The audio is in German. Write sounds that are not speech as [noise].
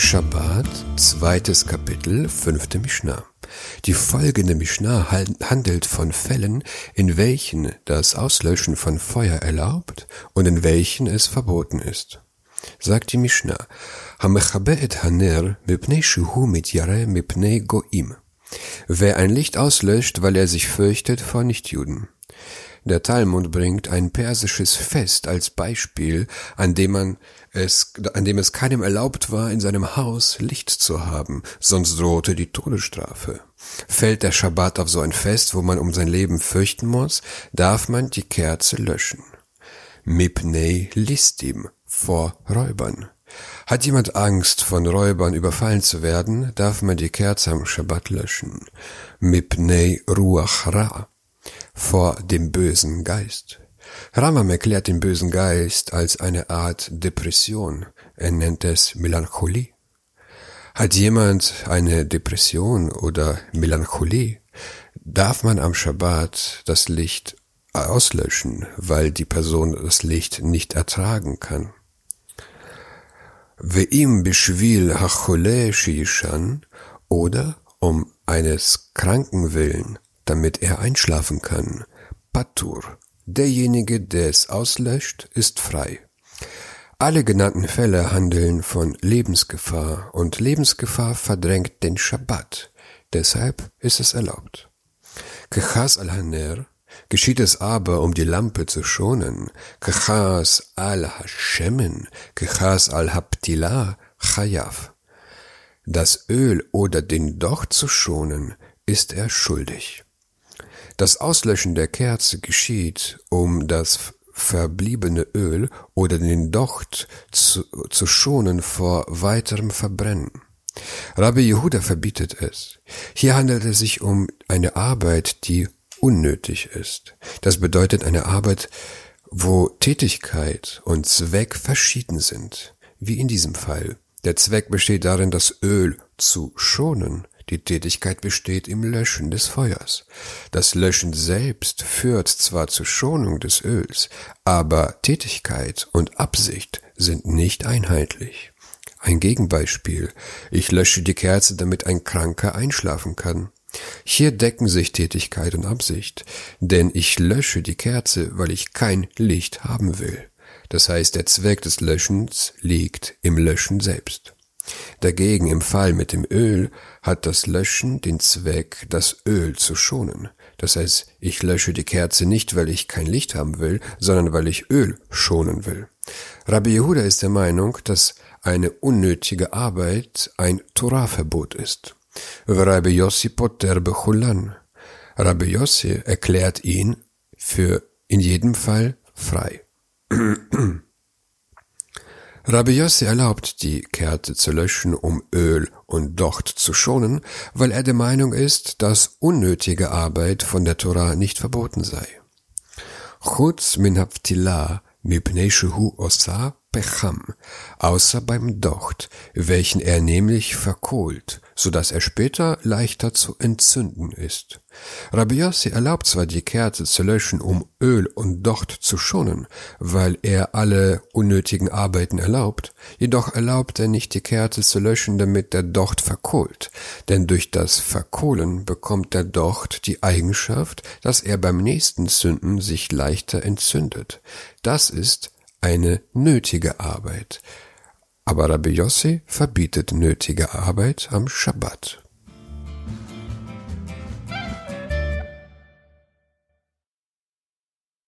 Shabbat, zweites Kapitel, fünfte Mishnah. Die folgende Mishnah handelt von Fällen, in welchen das Auslöschen von Feuer erlaubt und in welchen es verboten ist. Sagt die Mishnah, haner mit mipnei goim. Wer ein Licht auslöscht, weil er sich fürchtet vor Nichtjuden. Der Talmud bringt ein persisches Fest als Beispiel, an dem man es, an dem es keinem erlaubt war, in seinem Haus Licht zu haben, sonst drohte die Todesstrafe. Fällt der Schabbat auf so ein Fest, wo man um sein Leben fürchten muss, darf man die Kerze löschen. Mipnei listim, vor Räubern. Hat jemand Angst, von Räubern überfallen zu werden, darf man die Kerze am Schabbat löschen. Mipnei ruach ra, vor dem bösen Geist. Ramam erklärt den bösen Geist als eine Art Depression. Er nennt es Melancholie. Hat jemand eine Depression oder Melancholie, darf man am Schabbat das Licht auslöschen, weil die Person das Licht nicht ertragen kann. Ve'im bishvil hachole shishan oder um eines Kranken willen, damit er einschlafen kann. Patur. Derjenige, der es auslöscht, ist frei. Alle genannten Fälle handeln von Lebensgefahr und Lebensgefahr verdrängt den Schabbat. Deshalb ist es erlaubt. Kechas al-Haner geschieht es aber, um die Lampe zu schonen. Kechas al-Hashemen, Kechas al-Haptilah, Chayav. Das Öl oder den Docht zu schonen, ist er schuldig. Das Auslöschen der Kerze geschieht, um das verbliebene Öl oder den Docht zu, zu schonen vor weiterem Verbrennen. Rabbi Yehuda verbietet es. Hier handelt es sich um eine Arbeit, die unnötig ist. Das bedeutet eine Arbeit, wo Tätigkeit und Zweck verschieden sind, wie in diesem Fall. Der Zweck besteht darin, das Öl zu schonen, die Tätigkeit besteht im Löschen des Feuers. Das Löschen selbst führt zwar zur Schonung des Öls, aber Tätigkeit und Absicht sind nicht einheitlich. Ein Gegenbeispiel. Ich lösche die Kerze, damit ein Kranker einschlafen kann. Hier decken sich Tätigkeit und Absicht, denn ich lösche die Kerze, weil ich kein Licht haben will. Das heißt, der Zweck des Löschens liegt im Löschen selbst. Dagegen im Fall mit dem Öl hat das Löschen den Zweck, das Öl zu schonen. Das heißt, ich lösche die Kerze nicht, weil ich kein Licht haben will, sondern weil ich Öl schonen will. Rabbi Yehuda ist der Meinung, dass eine unnötige Arbeit ein Torahverbot ist. Rabbi Yossi Potter Bechulan. Rabbi Yossi erklärt ihn für in jedem Fall frei. [clears throat] Rabbi Yossi erlaubt, die Kerze zu löschen, um Öl und Docht zu schonen, weil er der Meinung ist, dass unnötige Arbeit von der Torah nicht verboten sei. Chutz min haftilah mipnei shehu osa Pecham, außer beim Docht, welchen er nämlich verkohlt, so dass er später leichter zu entzünden ist. Rabbi Yossi erlaubt zwar die Kerze zu löschen, um Öl und Docht zu schonen, weil er alle unnötigen Arbeiten erlaubt, jedoch erlaubt er nicht die Kerze zu löschen, damit der Docht verkohlt, denn durch das Verkohlen bekommt der Docht die Eigenschaft, dass er beim nächsten Zünden sich leichter entzündet. Das ist eine nötige Arbeit. Aber Rabbi Yossi verbietet nötige Arbeit am Schabbat.